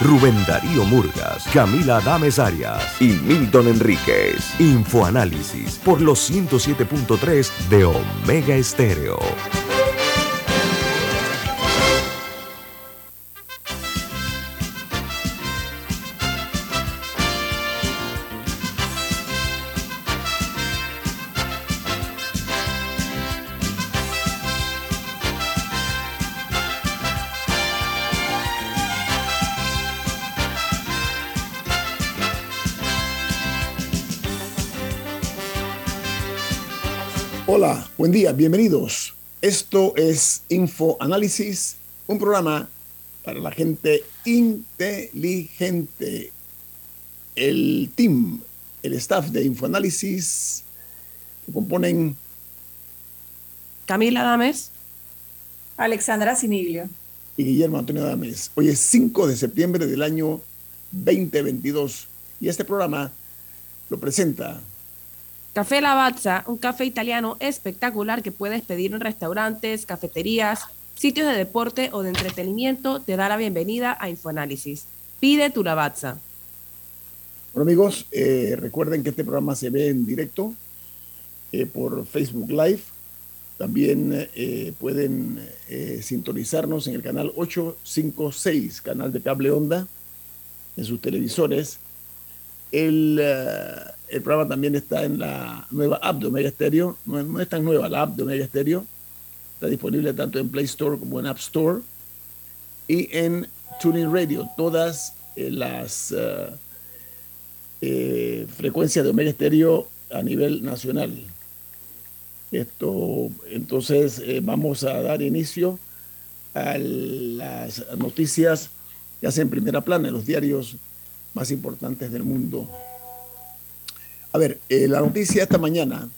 Rubén Darío Murgas, Camila Adames Arias y Milton Enríquez. Infoanálisis por los 107.3 de Omega Estéreo. Buen día, bienvenidos. Esto es Info Análisis, un programa para la gente inteligente. El team, el staff de Infoanálisis, que componen Camila Dames, Alexandra Siniglio y Guillermo Antonio Dames. Hoy es 5 de septiembre del año 2022 y este programa lo presenta Café Lavazza, un café italiano espectacular que puedes pedir en restaurantes, cafeterías, sitios de deporte o de entretenimiento, te da la bienvenida a Infoanálisis. Pide tu Lavazza. Bueno amigos, eh, recuerden que este programa se ve en directo eh, por Facebook Live. También eh, pueden sintonizarnos en el canal 856, canal de cable onda, en sus televisores. El, uh, el, programa también está en la nueva app de Omega Stereo. No, es tan nueva la app de Omega Stereo. Está disponible tanto en Play Store como en App Store. Y en Tuning Radio. Todas eh, las uh, eh, frecuencias de Omega Stereo a nivel nacional. Esto, entonces, eh, vamos a dar inicio a las noticias que hacen primera plana en los diarios más importantes del mundo. A ver, eh, la noticia esta mañana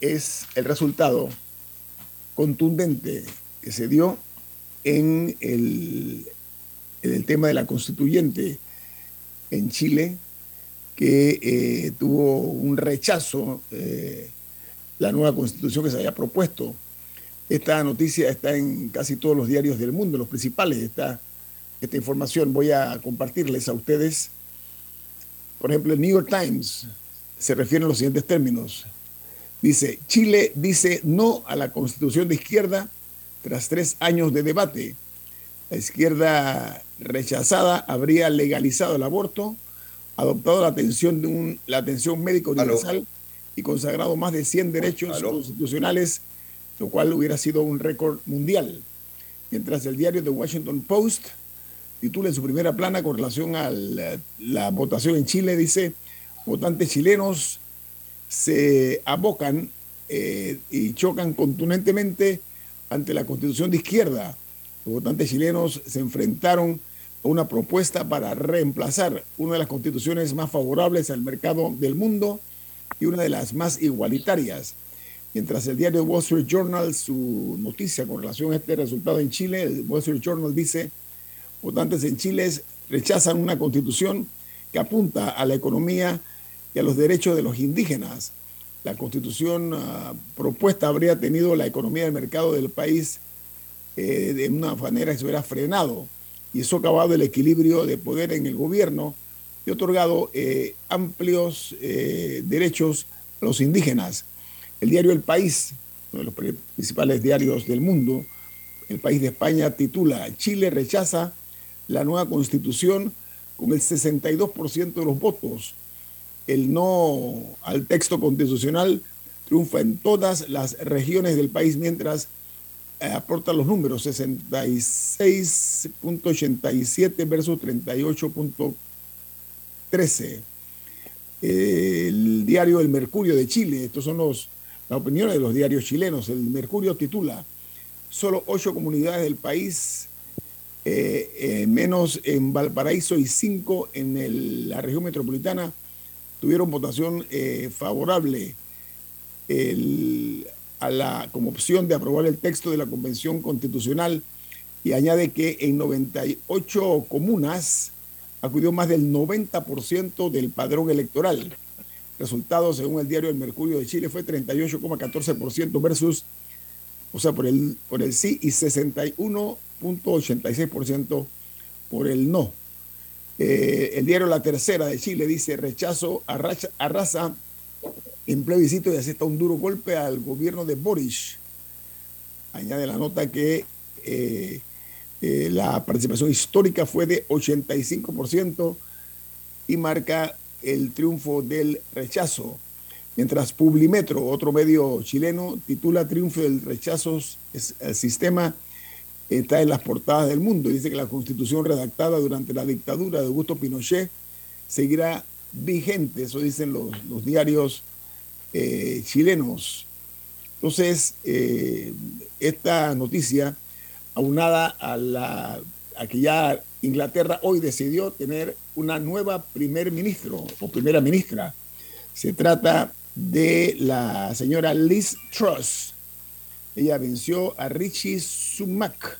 es el resultado contundente que se dio en el, tema de la constituyente en Chile, que eh, tuvo un rechazo, eh, la nueva constitución que se había propuesto. Esta noticia está en casi todos los diarios del mundo, los principales, está esta información. Voy a compartirles a ustedes. Por ejemplo, el New York Times se refiere a los siguientes términos. Dice, Chile dice no a la constitución de izquierda tras tres años de debate. La izquierda rechazada habría legalizado el aborto, adoptado la atención, de un, la atención médica universal ¿Aló? y consagrado más de 100 derechos ¿Aló? constitucionales, lo cual hubiera sido un récord mundial. Mientras el diario The Washington Post titula en su primera plana con relación a la, votación en Chile, dice, votantes chilenos se abocan eh, y chocan contundentemente ante la constitución de izquierda. Los votantes chilenos se enfrentaron a una propuesta para reemplazar una de las constituciones más favorables al mercado del mundo y una de las más igualitarias. Mientras el diario Wall Street Journal, su noticia con relación a este resultado en Chile, el Wall Street Journal dice, votantes en Chile rechazan una constitución que apunta a la economía y a los derechos de los indígenas. La constitución uh, propuesta habría tenido la economía del mercado del país eh, de una manera que se hubiera frenado y eso acabado el equilibrio de poder en el gobierno y otorgado eh, amplios eh, derechos a los indígenas. El diario El País, uno de los principales diarios del mundo, el país de España titula Chile rechaza la nueva constitución con el 62% de los votos el no al texto constitucional triunfa en todas las regiones del país mientras eh, aporta los números 66.87 versus 38.13. Eh, el diario El Mercurio de Chile, estos son los, las opiniones de los diarios chilenos. El Mercurio titula, solo ocho comunidades del país eh, menos en Valparaíso y cinco en la región metropolitana tuvieron votación favorable a la, como opción de aprobar el texto de la Convención Constitucional y añade que en 98 comunas acudió más del 90% del padrón electoral. Resultado, según el diario El Mercurio de Chile, fue 38,14% versus, o sea, por el, por el sí y 61,86% por el no. Eh, el diario La Tercera de Chile dice rechazo a, raza en plebiscito y acepta un duro golpe al gobierno de Boris. Añade la nota que eh, eh, la participación histórica fue de 85% y marca el triunfo del rechazo. Mientras Publimetro, otro medio chileno, titula Triunfo del rechazo, el sistema está en las portadas del mundo. Dice que la constitución redactada durante la dictadura de Augusto Pinochet seguirá vigente, eso dicen los, diarios eh, chilenos. Entonces, eh, esta noticia aunada a, la, que ya Inglaterra hoy decidió tener una nueva primer ministro o primera ministra. Se trata de la señora Liz Truss. Ella venció a Richie Sumak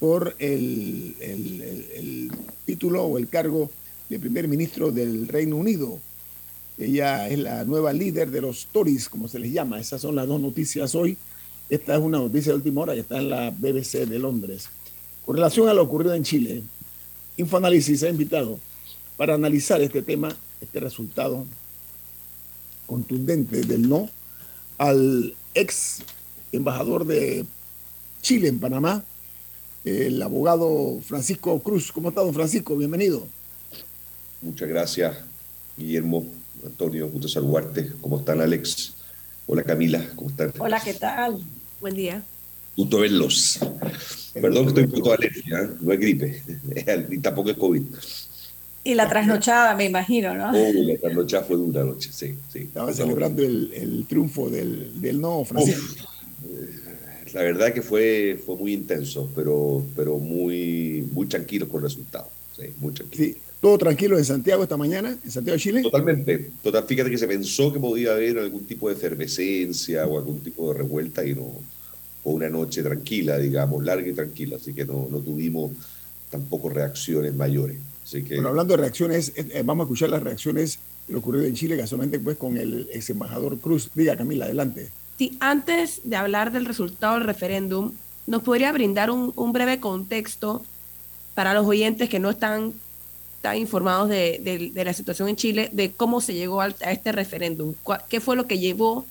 por el, el, título o el cargo de primer ministro del Reino Unido. Ella es la nueva líder de los Tories, como se les llama. Esas son las dos noticias hoy esta es una noticia de última hora que está en la BBC de Londres. Con relación a lo ocurrido en Chile, Infoanálisis ha invitado para analizar este tema, este resultado contundente del no, al ex embajador de Chile en Panamá, el abogado Francisco Cruz. ¿Cómo está, don Francisco? Bienvenido. Muchas gracias, Guillermo, Antonio, gusto saludarte. ¿Cómo están, Alex? Hola, Camila, ¿cómo están? Hola, ¿qué tal? Buen día. Gusto verlos. Perdón que estoy un poco alergia, ¿eh? no es gripe, ni tampoco es COVID. Y la trasnochada, me imagino, ¿no? Oh, la trasnochada fue dura noche, sí, sí. Estaba celebrando el, triunfo del, del, no, Francisco. La verdad que fue, fue muy intenso, pero, pero muy, muy tranquilo con el resultado. Sí, muy tranquilo. Sí. ¿Todo tranquilo en Santiago esta mañana, en Santiago de Chile? Totalmente. Total, fíjate que se pensó que podía haber algún tipo de efervescencia o algún tipo de revuelta y no. Fue una noche tranquila, digamos, larga y tranquila, así que no, no tuvimos tampoco reacciones mayores. Así que... Bueno, hablando de reacciones, eh, vamos a escuchar las reacciones lo ocurrido en Chile, casualmente pues con el ex embajador Cruz. Diga, Camila, adelante. Sí, antes de hablar del resultado del referéndum, ¿nos podría brindar un, breve contexto para los oyentes que no están informados de, la situación en Chile, de cómo se llegó a, este referéndum. ¿Qué fue lo que llevó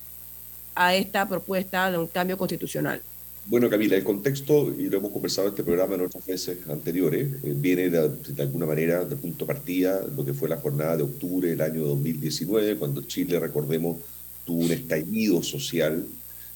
a esta propuesta de un cambio constitucional? Bueno, Camila, el contexto, y lo hemos conversado en este programa en otras veces anteriores, eh, viene de, alguna manera de punto de partida lo que fue la jornada de octubre del año 2019, cuando Chile, recordemos, tuvo un estallido social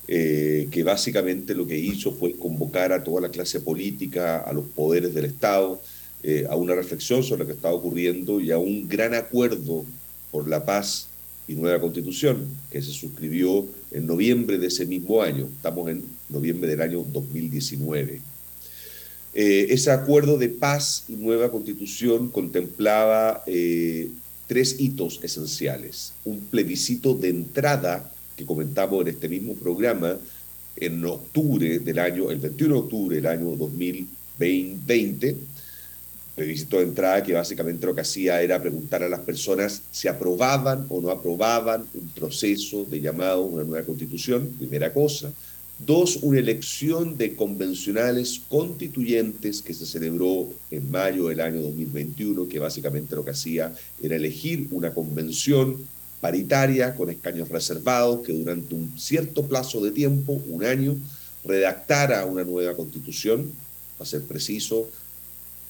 eh, que básicamente lo que hizo fue convocar a toda la clase política, a los poderes del Estado, eh, a una reflexión sobre lo que estaba ocurriendo y a un gran acuerdo por la paz y nueva constitución que se suscribió en noviembre de ese mismo año. Estamos en noviembre del año 2019. Eh, ese acuerdo de paz y nueva constitución contemplaba tres hitos esenciales. Un plebiscito de entrada que comentamos en este mismo programa en octubre del año, el 21 de octubre del año 2020 plebiscito de entrada que básicamente lo que hacía era preguntar a las personas si aprobaban o no aprobaban un proceso de llamado a una nueva constitución, primera cosa. Dos, una elección de convencionales constituyentes que se celebró en mayo del año 2021, que básicamente lo que hacía era elegir una convención paritaria con escaños reservados que durante un cierto plazo de tiempo, un año, redactara una nueva constitución, a ser preciso,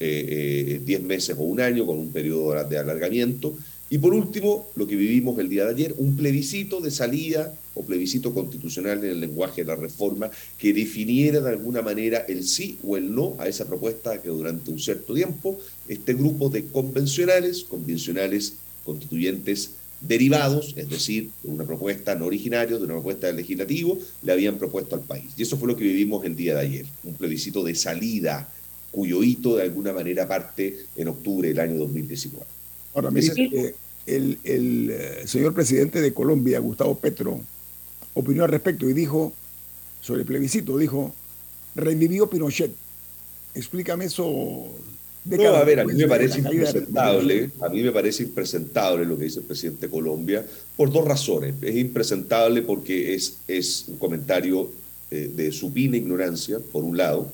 10 eh, eh, meses o un año con un periodo de alargamiento. Y por último, lo que vivimos el día de ayer, un plebiscito de salida o plebiscito constitucional en el lenguaje de la reforma que definiera de alguna manera el sí o el no a esa propuesta que durante un cierto tiempo este grupo de convencionales, convencionales constituyentes derivados, es decir, de una propuesta no originaria, de una propuesta del legislativo, le habían propuesto al país. Y eso fue lo que vivimos el día de ayer, un plebiscito de salida cuyo hito de alguna manera parte en octubre del año 2019. Ahora, me dice que el, el eh, señor presidente de Colombia, Gustavo Petro, opinó al respecto y dijo, sobre el plebiscito, dijo, revivió Pinochet. Explícame eso. No, a ver, a mí me parece impresentable, a mí me parece impresentable lo que dice el presidente de Colombia por dos razones. Es impresentable porque es, es un comentario eh, de supina ignorancia, por un lado,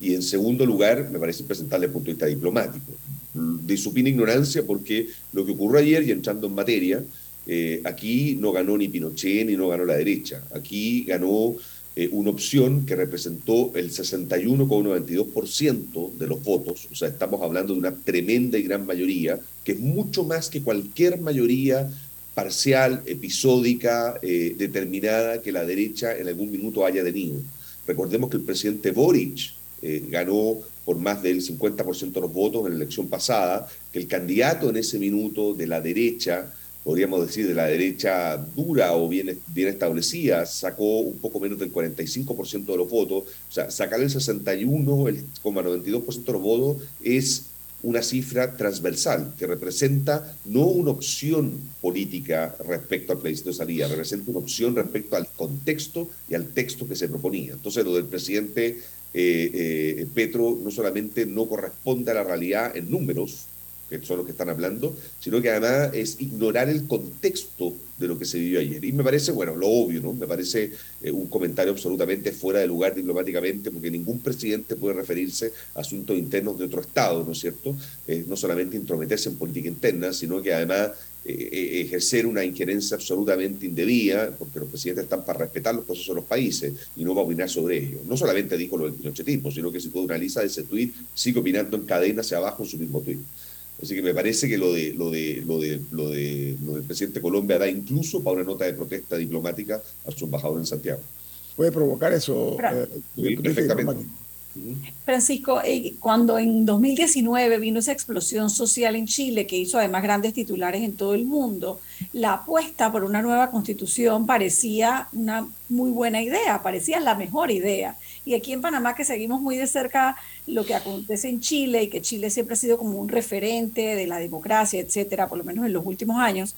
y en segundo lugar, me parece impresentable desde el punto de vista diplomático. De supina ignorancia porque lo que ocurrió ayer, y entrando en materia, eh, aquí no ganó ni Pinochet ni no ganó la derecha. Aquí ganó eh, una opción que representó el 61,92% de los votos, o sea, estamos hablando de una tremenda y gran mayoría, que es mucho más que cualquier mayoría parcial, episódica, eh, determinada que la derecha en algún minuto haya tenido. Recordemos que el presidente Boric ganó por más del 50% de los votos en la elección pasada, que el candidato en ese minuto de la derecha podríamos decir, de la derecha dura o bien, bien establecida, sacó un poco menos del 45% de los votos. O sea, sacar el 61,92% de los votos es una cifra transversal que representa no una opción política respecto al plebiscito de salida, representa una opción respecto al contexto y al texto que se proponía. Entonces, lo del presidente eh, eh, Petro no solamente no corresponde a la realidad en números, que son los que están hablando, sino que además es ignorar el contexto de lo que se vivió ayer. Y me parece, bueno, lo obvio, ¿no? Me parece eh, un comentario absolutamente fuera de lugar diplomáticamente, porque ningún presidente puede referirse a asuntos internos de otro Estado, ¿no es cierto? No solamente intrometerse en política interna, sino que además eh, ejercer una injerencia absolutamente indebida, porque los presidentes están para respetar los procesos de los países y no para opinar sobre ellos. No solamente dijo lo del pinochetismo, sino que si tú analizas ese tuit, sigue opinando en cadena hacia abajo en su mismo tuit. Así que me parece que lo de lo de lo de lo de lo del presidente de Colombia da incluso para una nota de protesta diplomática a su embajador en Santiago. Puede provocar eso. Eh, perfectamente. Francisco, eh, cuando en 2019 vino esa explosión social en Chile, que hizo además grandes titulares en todo el mundo, la apuesta por una nueva constitución parecía una muy buena idea, parecía la mejor idea. Y aquí en Panamá, que seguimos muy de cerca lo que acontece en Chile y que Chile siempre ha sido como un referente de la democracia, etcétera, por lo menos en los últimos años,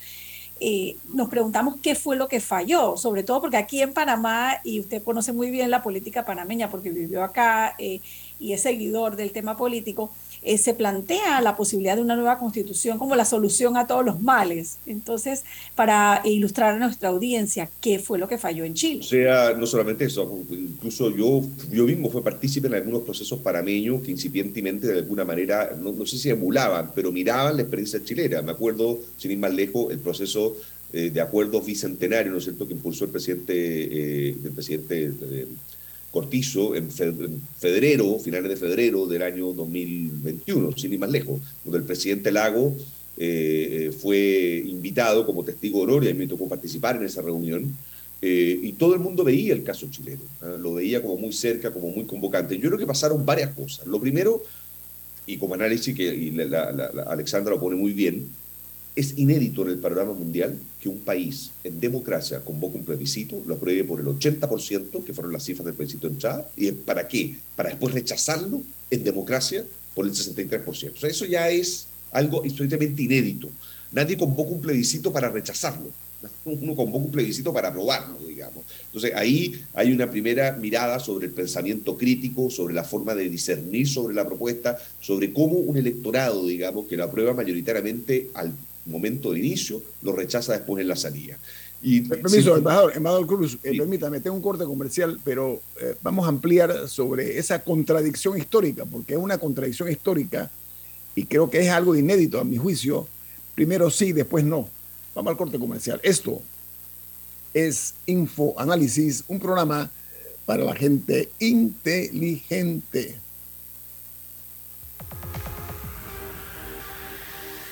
eh, nos preguntamos qué fue lo que falló, sobre todo porque aquí en Panamá, y usted conoce muy bien la política panameña porque vivió acá eh, y es seguidor del tema político, eh, se plantea la posibilidad de una nueva constitución como la solución a todos los males. Entonces, para ilustrar a nuestra audiencia, ¿qué fue lo que falló en Chile? O sea, no solamente eso, incluso yo, yo mismo fui partícipe en algunos procesos parameños que incipientemente de alguna manera, no, no sé si emulaban, pero miraban la experiencia chilena. Me acuerdo, sin ir más lejos, el proceso eh, de acuerdos bicentenario, ¿no es cierto?, que impulsó el presidente, eh, el presidente Cortizo en febrero, finales de febrero del año 2021, sin ir más lejos, donde el presidente Lago eh, fue invitado como testigo de honor y a me tocó participar en esa reunión. Eh, y todo el mundo veía el caso chileno, ¿ah? lo veía como muy cerca, como muy convocante. Yo creo que pasaron varias cosas. Lo primero, y como análisis que Alexandra lo pone muy bien, es inédito en el panorama mundial que un país en democracia convoque un plebiscito, lo apruebe por el 80%, que fueron las cifras del plebiscito en Chad, y ¿para qué? Para después rechazarlo en democracia por el 63%. O sea, eso ya es algo históricamente inédito. Nadie convoca un plebiscito para rechazarlo. Uno convoca un plebiscito para aprobarlo, digamos. Entonces ahí hay una primera mirada sobre el pensamiento crítico, sobre la forma de discernir sobre la propuesta, sobre cómo un electorado, digamos, que lo aprueba mayoritariamente al momento de inicio, lo rechaza después en la salida. Y, Permiso, embajador, embajador Cruz, eh, permítame, tengo un corte comercial, pero eh, vamos a ampliar sobre esa contradicción histórica, porque es una contradicción histórica y creo que es algo inédito a mi juicio. Primero sí, después no. Vamos al corte comercial. Esto es Info Análisis, un programa para la gente inteligente.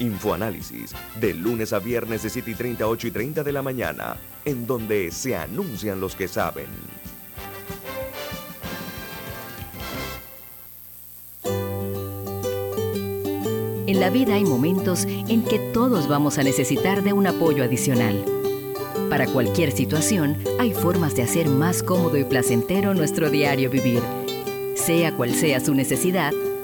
Infoanálisis, de lunes a viernes de 7 y 30, 8 y 30 de la mañana, en donde se anuncian los que saben. En la vida hay momentos en que todos vamos a necesitar de un apoyo adicional. Para cualquier situación, hay formas de hacer más cómodo y placentero nuestro diario vivir. Sea cual sea su necesidad,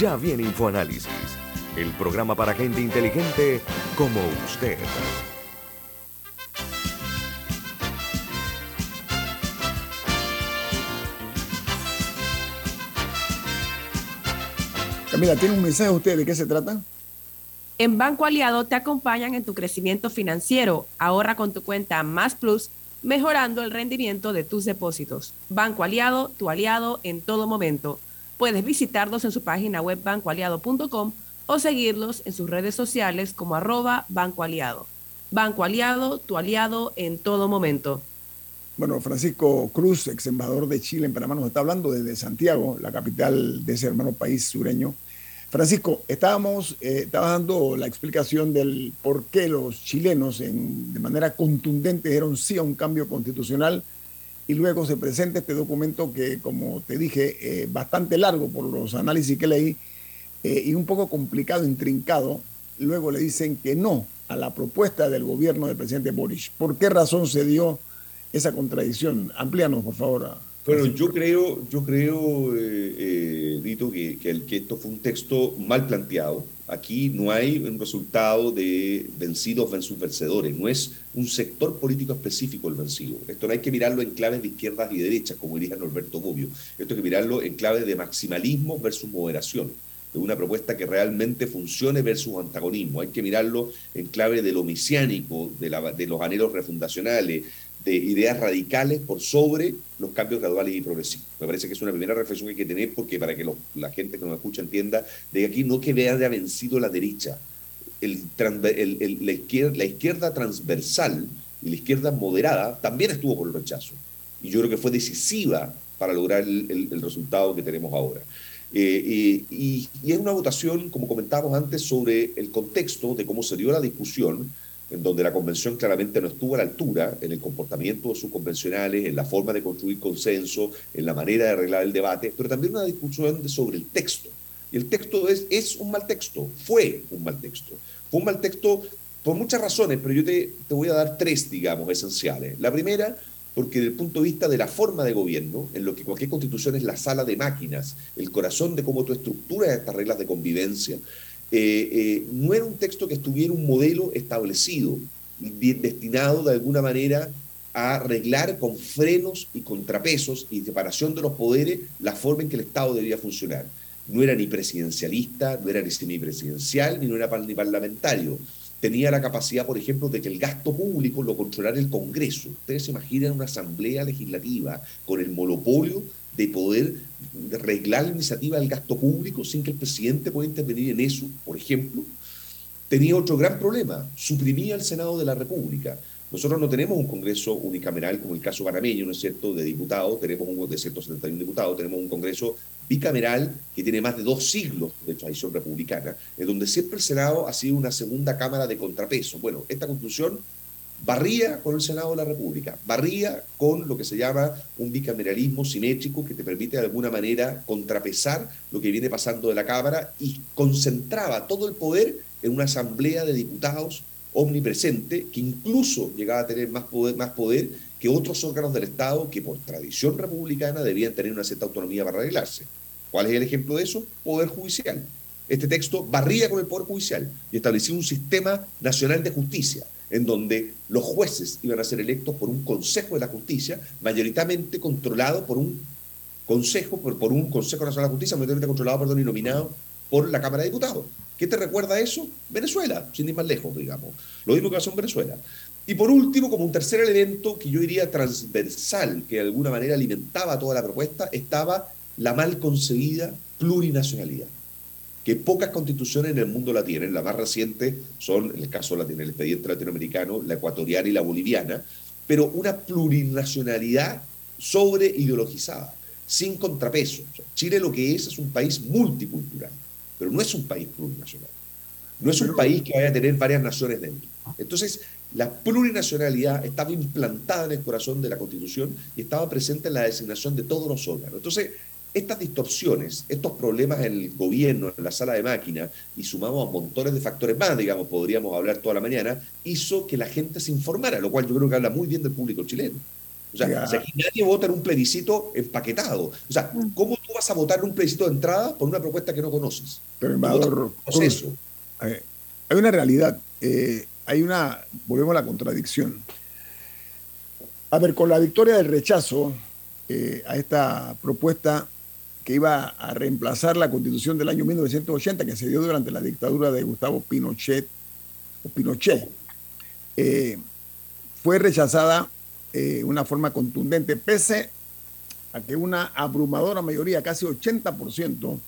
Ya viene InfoAnálisis, el programa para gente inteligente como usted. Camila, ¿tiene un mensaje usted de qué se trata? En Banco Aliado te acompañan en tu crecimiento financiero. Ahorra con tu cuenta Más Plus, mejorando el rendimiento de tus depósitos. Banco Aliado, tu aliado en todo momento. Puedes visitarlos en su página web bancoaliado.com o seguirlos en sus redes sociales como arroba Banco Aliado. Banco Aliado, tu aliado en todo momento. Bueno, Francisco Cruz, ex embajador de Chile en Panamá, nos está hablando desde Santiago, la capital de ese hermano país sureño. Francisco, estábamos eh, dando la explicación del por qué los chilenos de manera contundente dijeron sí a un cambio constitucional y luego se presenta este documento que, como te dije, eh, bastante largo por los análisis que leí eh, y un poco complicado, intrincado. Luego le dicen que no a la propuesta del gobierno del presidente Boris. ¿Por qué razón se dio esa contradicción? Amplíanos, por favor. Bueno, yo creo, yo creo, eh, Dito, que, que, que, esto fue un texto mal planteado. Aquí no hay un resultado de vencidos versus vencedores. No es un sector político específico el vencido. Esto no hay que mirarlo en claves de izquierdas y derechas, como diría Norberto Bobbio. Esto hay que mirarlo en claves de maximalismo versus moderación de una propuesta que realmente funcione versus antagonismo. Hay que mirarlo en clave de lo misiánico, de, la, de los anhelos refundacionales, de ideas radicales por sobre los cambios graduales y progresivos. Me parece que es una primera reflexión que hay que tener porque para que la gente que nos escucha entienda de aquí no que de vencido la derecha, el, el, la, izquierda, transversal y la izquierda moderada también estuvo por el rechazo. Y yo creo que fue decisiva para lograr el, resultado que tenemos ahora. Eh, y, y es una votación, como comentábamos antes, sobre el contexto de cómo se dio la discusión en donde la convención claramente no estuvo a la altura en el comportamiento de sus convencionales, en la forma de construir consenso, en la manera de arreglar el debate, pero también una discusión sobre el texto. Y el texto es, un mal texto, fue un mal texto. Fue un mal texto por muchas razones, pero yo te, te voy a dar tres, digamos, esenciales. La primera, porque desde el punto de vista de la forma de gobierno, en lo que cualquier constitución es la sala de máquinas, el corazón de cómo tú estructuras estas reglas de convivencia, eh, eh, no era un texto que estuviera un modelo establecido, destinado de alguna manera a arreglar con frenos y contrapesos y separación de los poderes la forma en que el Estado debía funcionar. No era ni presidencialista, no era ni semipresidencial, ni no era ni parlamentario. Tenía la capacidad, por ejemplo, de que el gasto público lo controlara el Congreso. Ustedes se imaginan una asamblea legislativa con el monopolio de poder arreglar la iniciativa del gasto público sin que el presidente pueda intervenir en eso, por ejemplo, tenía otro gran problema, suprimía el Senado de la República. Nosotros no tenemos un Congreso unicameral como el caso panameño, ¿no es cierto?, de diputados, tenemos un de 171 diputados, tenemos un Congreso bicameral que tiene más de dos siglos de tradición republicana, en donde siempre el Senado ha sido una segunda cámara de contrapeso. Bueno, esta conclusión barría con el Senado de la República, barría con lo que se llama un bicameralismo simétrico que te permite de alguna manera contrapesar lo que viene pasando de la Cámara y concentraba todo el poder en una asamblea de diputados omnipresente que incluso llegaba a tener más poder, más poder que otros órganos del Estado que por tradición republicana debían tener una cierta autonomía para arreglarse. ¿Cuál es el ejemplo de eso? Poder judicial. Este texto barría con el Poder Judicial y establecía un sistema nacional de justicia en donde los jueces iban a ser electos por un Consejo de la Justicia, mayoritariamente controlado por un Consejo, por, un Consejo Nacional de Justicia, mayoritariamente controlado, perdón, y nominado por la Cámara de Diputados. ¿Qué te recuerda eso? Venezuela, sin ir más lejos, digamos. Lo mismo que pasó en Venezuela. Y por último, como un tercer elemento que yo diría transversal, que de alguna manera alimentaba toda la propuesta, estaba la mal concebida plurinacionalidad que pocas constituciones en el mundo la tienen. La más reciente son, en el caso del expediente latinoamericano, la ecuatoriana y la boliviana, pero una plurinacionalidad sobre ideologizada, sin contrapeso. Chile lo que es es un país multicultural, pero no es un país plurinacional. No es un país que vaya a tener varias naciones dentro. Entonces, la plurinacionalidad estaba implantada en el corazón de la Constitución y estaba presente en la designación de todos los órganos. Entonces, estas distorsiones, estos problemas en el gobierno, en la sala de máquinas, y sumamos a montones de factores más, digamos, podríamos hablar toda la mañana, hizo que la gente se informara, lo cual yo creo que habla muy bien del público chileno. O sea, si aquí nadie vota en un plebiscito empaquetado. O sea, mm. ¿cómo tú vas a votar en un plebiscito de entrada por una propuesta que no conoces? Pero, embajador, hay una realidad, eh, hay una, volvemos a la contradicción. A ver, con la victoria del rechazo eh, a esta propuesta, que iba a reemplazar la constitución del año 1980 que se dio durante la dictadura de Gustavo Pinochet, o Pinochet, eh, fue rechazada de eh, una forma contundente, pese a que una abrumadora mayoría, casi 80%,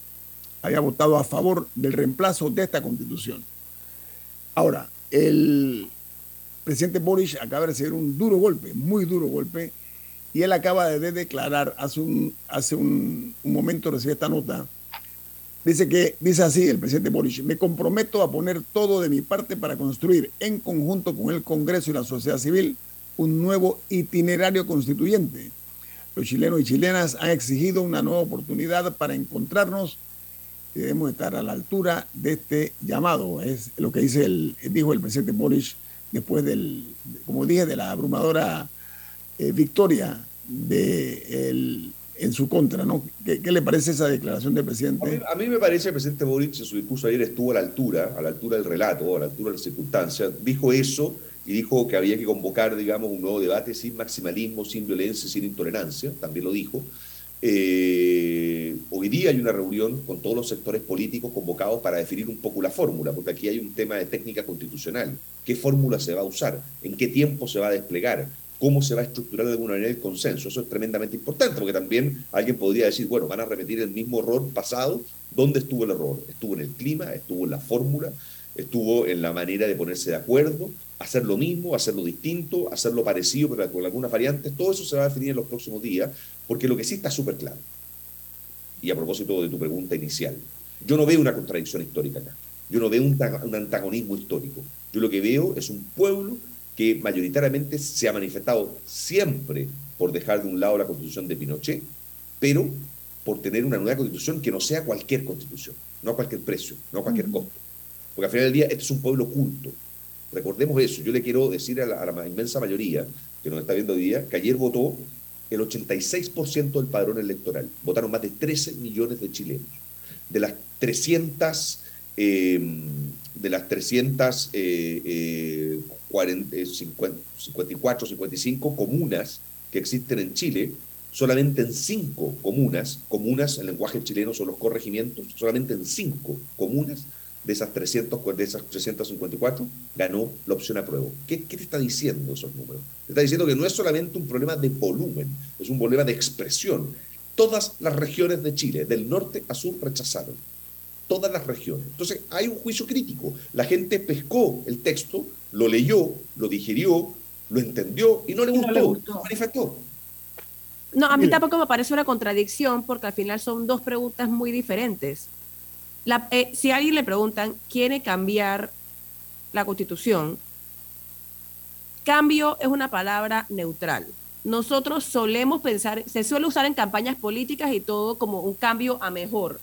había votado a favor del reemplazo de esta constitución. Ahora, el presidente Boris acaba de recibir un duro golpe, muy duro golpe, y él acaba de declarar hace un, hace un, momento, recibí esta nota, dice que, dice así el presidente Boric, me comprometo a poner todo de mi parte para construir en conjunto con el Congreso y la sociedad civil un nuevo itinerario constituyente. Los chilenos y chilenas han exigido una nueva oportunidad para encontrarnos y debemos estar a la altura de este llamado. Es lo que dice el, dijo el presidente Boric después del, como dije, de la abrumadora eh, victoria en su contra, ¿no? ¿Qué, le parece esa declaración del presidente? A mí, me parece que el presidente Boric en su discurso ayer estuvo a la altura, a la altura del relato, a la altura de las circunstancias, dijo eso y dijo que había que convocar, digamos, un nuevo debate sin maximalismo, sin violencia, sin intolerancia, también lo dijo. Eh, hoy día hay una reunión con todos los sectores políticos convocados para definir un poco la fórmula, porque aquí hay un tema de técnica constitucional. ¿Qué fórmula se va a usar? ¿En qué tiempo se va a desplegar? Cómo se va a estructurar de alguna manera el consenso. Eso es tremendamente importante, porque también alguien podría decir, bueno, van a repetir el mismo error pasado. ¿Dónde estuvo el error? Estuvo en el clima, estuvo en la fórmula, estuvo en la manera de ponerse de acuerdo, hacer lo mismo, hacerlo distinto, hacerlo parecido, pero con algunas variantes. Todo eso se va a definir en los próximos días, porque lo que sí está súper claro, y a propósito de tu pregunta inicial, yo no veo una contradicción histórica acá. Yo no veo un, un antagonismo histórico. Yo lo que veo es un pueblo que mayoritariamente se ha manifestado siempre por dejar de un lado la constitución de Pinochet, pero por tener una nueva constitución que no sea cualquier constitución, no a cualquier precio, no a cualquier costo. Porque al final del día este es un pueblo culto. Recordemos eso. Yo le quiero decir a la, inmensa mayoría que nos está viendo hoy día que ayer votó el 86% del padrón electoral. Votaron más de 13 millones de chilenos. De las 300 de las 300, 54, 55 comunas que existen en Chile, solamente en cinco comunas, comunas en lenguaje chileno son los corregimientos, solamente en cinco comunas de esas, 300, de esas 354 ganó la opción apruebo. ¿Qué, ¿Qué te está diciendo esos números? Te está diciendo que no es solamente un problema de volumen, es un problema de expresión. Todas las regiones de Chile, del norte a sur, rechazaron todas las regiones. Entonces, hay un juicio crítico. La gente pescó el texto, lo leyó, lo digirió, lo entendió y no le gustó, no manifestó. No, a mí tampoco me parece una contradicción porque al final son dos preguntas muy diferentes. Eh, si a alguien le preguntan, ¿quiere cambiar la constitución? cambio es una palabra neutral. Nosotros solemos pensar, se suele usar en campañas políticas y todo como un cambio a mejor,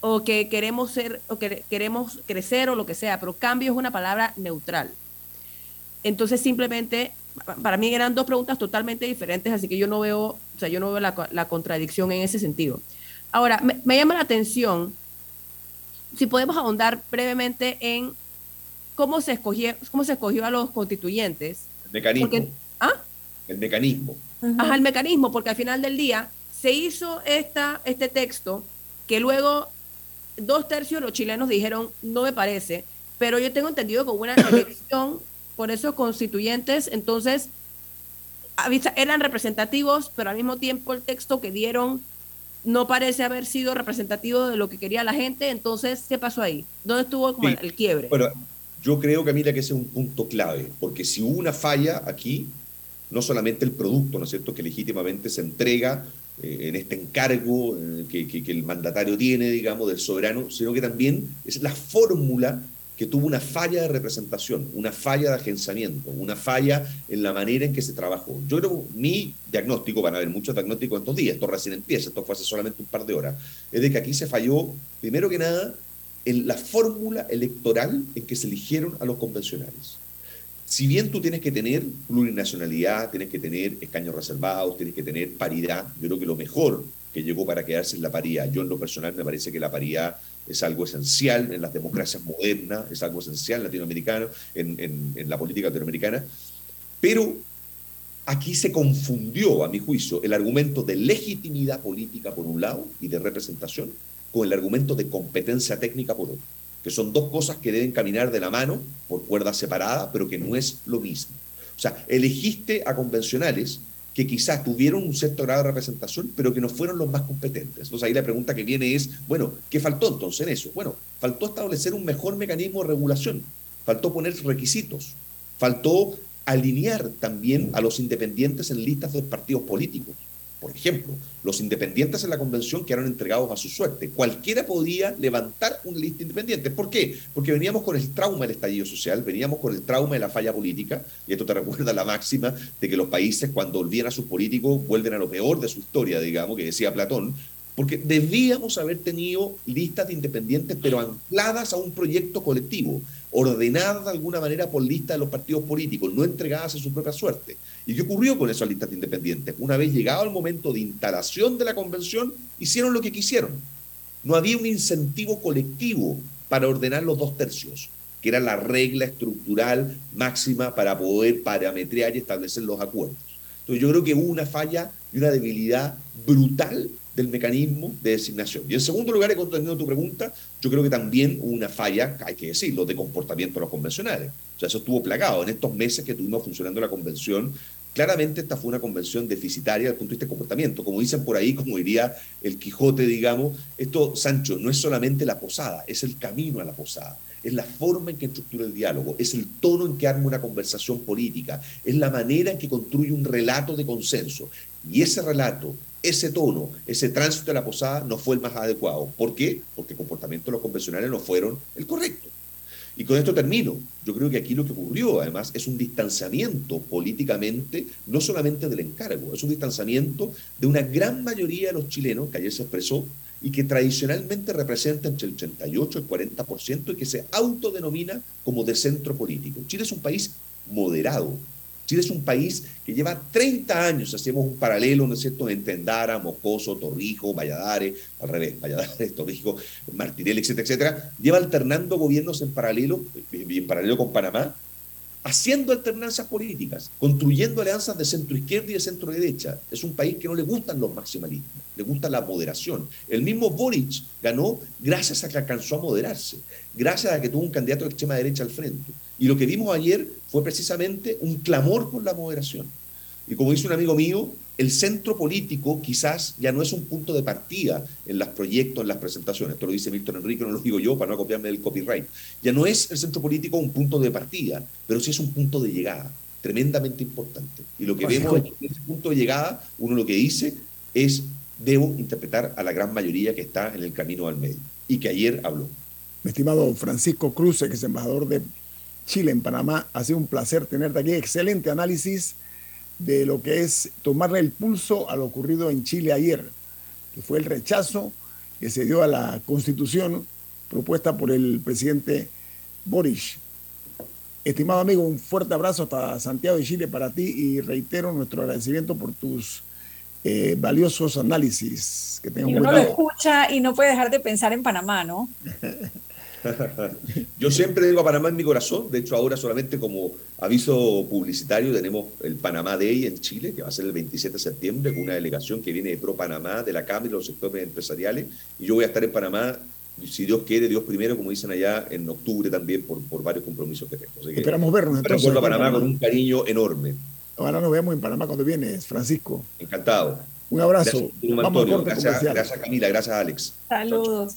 o que queremos ser, o que queremos crecer o lo que sea, pero cambio es una palabra neutral. Entonces simplemente, para mí eran dos preguntas totalmente diferentes, así que yo no veo, o sea, yo no veo la, contradicción en ese sentido. Ahora, me, llama la atención, si podemos ahondar brevemente en cómo se escogió, cómo se escogió a los constituyentes. El mecanismo. ¿ah? El mecanismo. Ajá, el mecanismo, porque al final del día se hizo esta, este texto que luego dos tercios de los chilenos dijeron, no me parece, pero yo tengo entendido que hubo una elección por esos constituyentes, entonces eran representativos, pero al mismo tiempo el texto que dieron no parece haber sido representativo de lo que quería la gente, entonces, ¿qué pasó ahí? ¿Dónde estuvo como el, quiebre? Bueno, yo creo, Camila, que ese es un punto clave, porque si hubo una falla aquí, no solamente el producto, ¿no es cierto?, que legítimamente se entrega eh, en este encargo eh, que, que, el mandatario tiene, digamos, del soberano, sino que también es la fórmula que tuvo una falla de representación, una falla de agenciamiento, una falla en la manera en que se trabajó. Yo creo, mi diagnóstico, van a haber muchos diagnósticos estos días, esto recién empieza, esto fue hace solamente un par de horas, es de que aquí se falló, primero que nada, en la fórmula electoral en que se eligieron a los convencionales. Si bien tú tienes que tener plurinacionalidad, tienes que tener escaños reservados, tienes que tener paridad, yo creo que lo mejor que llegó para quedarse es la paridad. Yo en lo personal me parece que la paridad es algo esencial en las democracias modernas, es algo esencial latinoamericano, en, en, la política latinoamericana, pero aquí se confundió, a mi juicio, el argumento de legitimidad política por un lado y de representación con el argumento de competencia técnica por otro, que son dos cosas que deben caminar de la mano por cuerdas separadas, pero que no es lo mismo. O sea, elegiste a convencionales que quizás tuvieron un cierto grado de representación, pero que no fueron los más competentes. Entonces ahí la pregunta que viene es, bueno, ¿qué faltó entonces en eso? Bueno, faltó establecer un mejor mecanismo de regulación, faltó poner requisitos, faltó alinear también a los independientes en listas de partidos políticos. Por ejemplo, los independientes en la convención quedaron entregados a su suerte. Cualquiera podía levantar una lista independiente. ¿Por qué? Porque veníamos con el trauma del estallido social, veníamos con el trauma de la falla política, y esto te recuerda la máxima de que los países cuando olvidan a sus políticos vuelven a lo peor de su historia, digamos, que decía Platón, porque debíamos haber tenido listas de independientes, pero ancladas a un proyecto colectivo ordenadas de alguna manera por lista de los partidos políticos, no entregadas a su propia suerte. ¿Y qué ocurrió con esas listas independientes? Una vez llegado el momento de instalación de la convención, hicieron lo que quisieron. No había un incentivo colectivo para ordenar los dos tercios, que era la regla estructural máxima para poder parametrear y establecer los acuerdos. Entonces yo creo que hubo una falla y una debilidad brutal del mecanismo de designación. Y en segundo lugar, y conteniendo tu pregunta, yo creo que también hubo una falla, hay que decirlo, de comportamiento de los convencionales. O sea, eso estuvo plagado. En estos meses que tuvimos funcionando la convención, claramente esta fue una convención deficitaria desde el punto de vista de comportamiento. Como dicen por ahí, como diría el Quijote, digamos, esto, Sancho, no es solamente la posada, es el camino a la posada es la forma en que estructura el diálogo, es el tono en que arma una conversación política, es la manera en que construye un relato de consenso. Y ese relato ese tono, ese tránsito de la posada no fue el más adecuado. ¿Por qué? Porque el comportamiento de los convencionales no fueron el correcto. Y con esto termino. Yo creo que aquí lo que ocurrió, además, es un distanciamiento políticamente, no solamente del encargo, es un distanciamiento de una gran mayoría de los chilenos, que ayer se expresó, y que tradicionalmente representa entre el 88 y el 40% y que se autodenomina como de centro político. Chile es un país moderado, Chile es un país que lleva 30 años, hacemos un paralelo, ¿no es cierto?, entre Endara, Mocoso, Torrijos, Valladares, al revés, Valladares, Torrijos, Martinelli, etcétera, etcétera, lleva alternando gobiernos en paralelo, en paralelo con Panamá, haciendo alternancias políticas, construyendo alianzas de centro izquierda y de centro derecha. Es un país que no le gustan los maximalismos, le gusta la moderación. El mismo Boric ganó gracias a que alcanzó a moderarse, gracias a que tuvo un candidato de extrema derecha al frente. Y lo que vimos ayer fue precisamente un clamor por la moderación. Y como dice un amigo mío, el centro político quizás ya no es un punto de partida en los proyectos, en las presentaciones. Esto lo dice Milton Enrique, no lo digo yo para no copiarme del copyright. Ya no es el centro político un punto de partida, pero sí es un punto de llegada, tremendamente importante. Y lo que vemos en ese punto de llegada, uno lo que dice es, debo interpretar a la gran mayoría que está en el camino al medio y que ayer habló. Mi estimado Francisco Cruz, que es embajador de Chile, en Panamá. Ha sido un placer tenerte aquí. Excelente análisis de lo que es tomarle el pulso a lo ocurrido en Chile ayer, que fue el rechazo que se dio a la constitución propuesta por el presidente Boris. Estimado amigo, un fuerte abrazo hasta Santiago de Chile para ti y reitero nuestro agradecimiento por tus eh, valiosos análisis. Que y uno lo escucha y no puede dejar de pensar en Panamá, ¿no? Yo siempre digo a Panamá en mi corazón, de hecho ahora solamente como aviso publicitario tenemos el Panamá Day en Chile, que va a ser el 27 de septiembre, con una delegación que viene de Pro Panamá, de la Cámara y los sectores empresariales, y yo voy a estar en Panamá si Dios quiere, Dios primero, como dicen allá, en octubre también por, por varios compromisos que tengo. Esperamos vernos entonces. a Panamá con un cariño enorme. Ahora nos vemos en Panamá cuando vienes, Francisco. Encantado. Un abrazo. Vamos corte gracias, gracias Camila, gracias Alex. Saludos.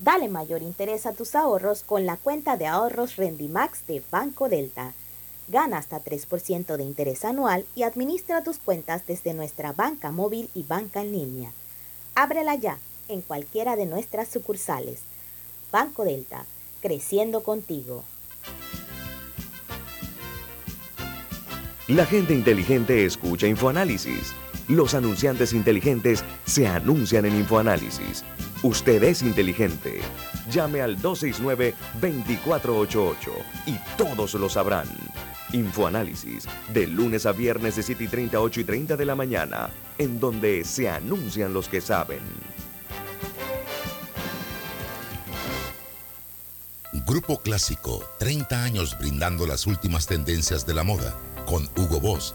Dale mayor interés a tus ahorros con la cuenta de ahorros Rendimax de Banco Delta. Gana hasta 3% de interés anual y administra tus cuentas desde nuestra banca móvil y banca en línea. Ábrela ya en cualquiera de nuestras sucursales. Banco Delta, creciendo contigo. La gente inteligente escucha InfoAnálisis. Los anunciantes inteligentes se anuncian en InfoAnálisis. Usted es inteligente. Llame al 269-2488 y todos lo sabrán. Infoanálisis, de lunes a viernes de 7 y 30 a 8 y 30 de la mañana, en donde se anuncian los que saben. Grupo Clásico, 30 años brindando las últimas tendencias de la moda, con Hugo Boss,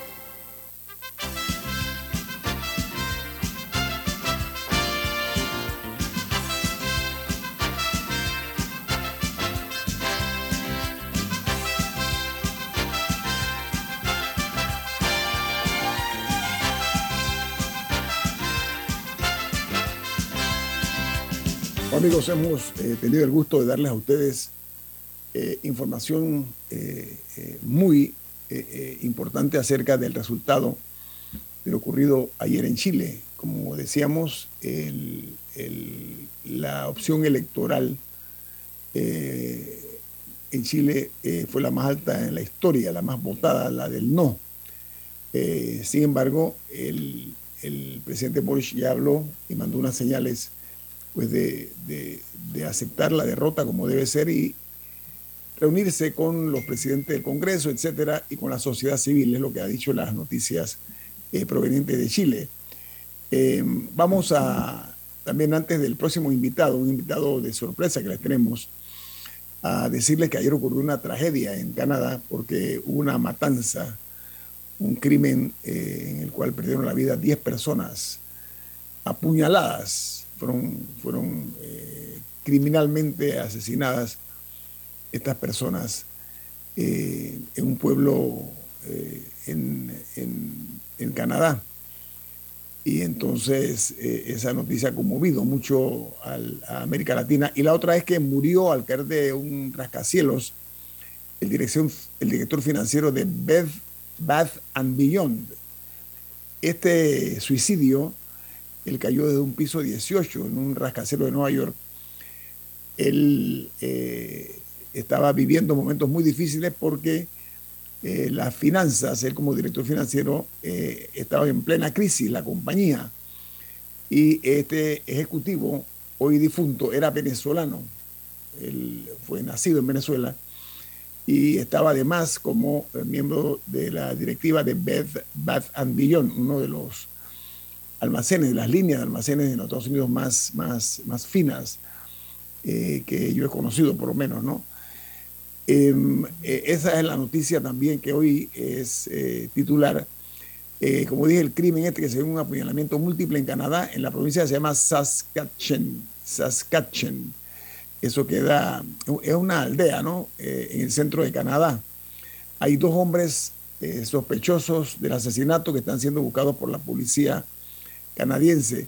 Amigos, hemos eh, tenido el gusto de darles a ustedes eh, información eh, muy importante acerca del resultado de lo ocurrido ayer en Chile. Como decíamos, la opción electoral en Chile fue la más alta en la historia, la más votada, la del no. sin embargo, el, el presidente Boris ya habló y mandó unas señales pues de, aceptar la derrota como debe ser y reunirse con los presidentes del Congreso, etcétera, y con la sociedad civil, es lo que ha dicho las noticias eh, provenientes de Chile. Eh, vamos a, también antes del próximo invitado, un invitado de sorpresa que les tenemos, a decirles que ayer ocurrió una tragedia en Canadá porque hubo una matanza, un crimen eh, en el cual perdieron la vida 10 personas apuñaladas fueron, eh, criminalmente asesinadas estas personas eh, en un pueblo eh, en, Canadá. Y entonces esa noticia ha conmovido mucho a América Latina. Y la otra es que murió al caer de un rascacielos el, dirección, el director financiero de Beth, Bath and Beyond. Este suicidio él cayó desde un piso 18 en un rascacielos de Nueva York. Él eh, estaba viviendo momentos muy difíciles porque eh, las finanzas, él como director financiero, eh, estaba en plena crisis, la compañía. Y este ejecutivo hoy difunto, era venezolano. Él fue nacido en Venezuela y estaba además como eh, miembro de la directiva de Beth, Bath and Beyond, uno de los almacenes, las líneas de almacenes en los Estados Unidos más, más, más finas eh, que yo he conocido, por lo menos, ¿no? Em, eh, esa es la noticia también que hoy es titular. como dije, el crimen este que se ve un apuñalamiento múltiple en Canadá, en la provincia se llama Saskatchewan. Saskatchewan eso queda, es una aldea, ¿no? Eh, en el centro de Canadá. Hay dos hombres eh, sospechosos del asesinato que están siendo buscados por la policía canadiense.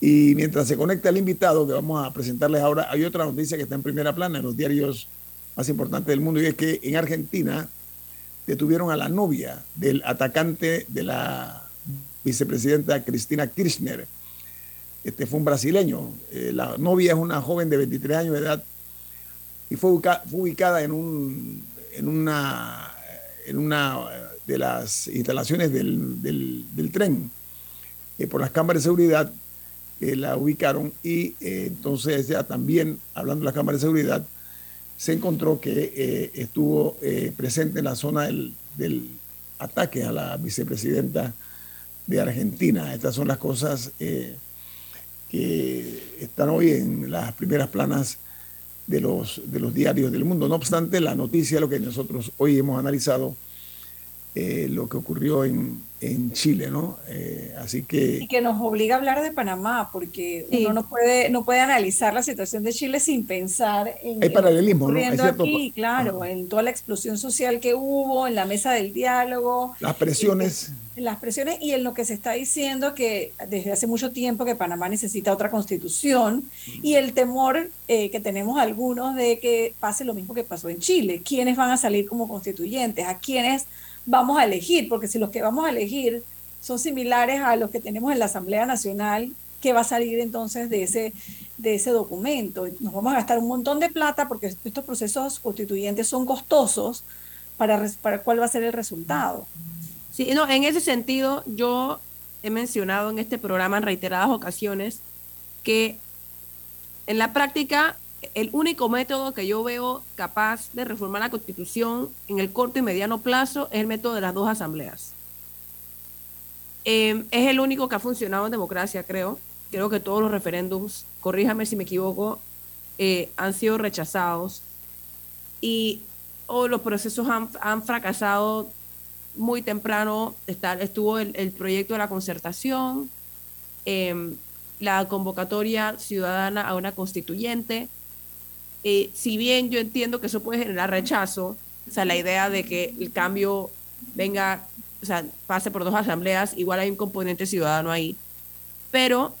Y mientras se conecta el invitado que vamos a presentarles ahora, hay otra noticia que está en primera plana en los diarios más importantes del mundo y es que en Argentina detuvieron a la novia del atacante de la vicepresidenta Cristina Kirchner este fue un brasileño. Eh, la novia es una joven de 23 años de edad y fue, ubicada en, un, en, una, en una de las instalaciones del, tren. Eh, por las cámaras de seguridad eh, la ubicaron y entonces ya también, hablando de las cámaras de seguridad, se encontró que estuvo presente en la zona del, del, ataque a la vicepresidenta de Argentina. Estas son las cosas que están hoy en las primeras planas de los, de los diarios del mundo. No obstante, la noticia, lo que nosotros hoy hemos analizado, eh, lo que ocurrió en, en Chile, ¿no? Eh, así que... Y que nos obliga a hablar de Panamá, porque uno no puede, no puede analizar la situación de Chile sin pensar en... Hay paralelismo, ¿no? Hay aquí, claro, en toda la explosión social que hubo, en la mesa del diálogo. Las presiones. En las presiones y en lo que se está diciendo que desde hace mucho tiempo que Panamá necesita otra constitución y el temor eh, que tenemos algunos de que pase lo mismo que pasó en Chile. ¿Quiénes van a salir como constituyentes? ¿A quiénes vamos a elegir, porque si los que vamos a elegir son similares a los que tenemos en la Asamblea Nacional, ¿qué va a salir entonces de ese, de ese documento? Nos vamos a gastar un montón de plata porque estos procesos constituyentes son costosos para, para cuál va a ser el resultado. Sí, no, en ese sentido yo he mencionado en este programa en reiteradas ocasiones que en la práctica el único método que yo veo capaz de reformar la constitución en el corto y mediano plazo es el método de las dos asambleas. Em, es el único que ha funcionado en democracia, creo. Creo que todos los referéndums, corríjame si me equivoco, eh, han sido rechazados y o los procesos han, fracasado muy temprano. Está, estuvo el, proyecto de la concertación, em, la convocatoria ciudadana a una constituyente eh, si bien yo entiendo que eso puede generar rechazo, o sea, la idea de que el cambio venga, o sea, pase por dos asambleas, igual hay un componente ciudadano ahí, pero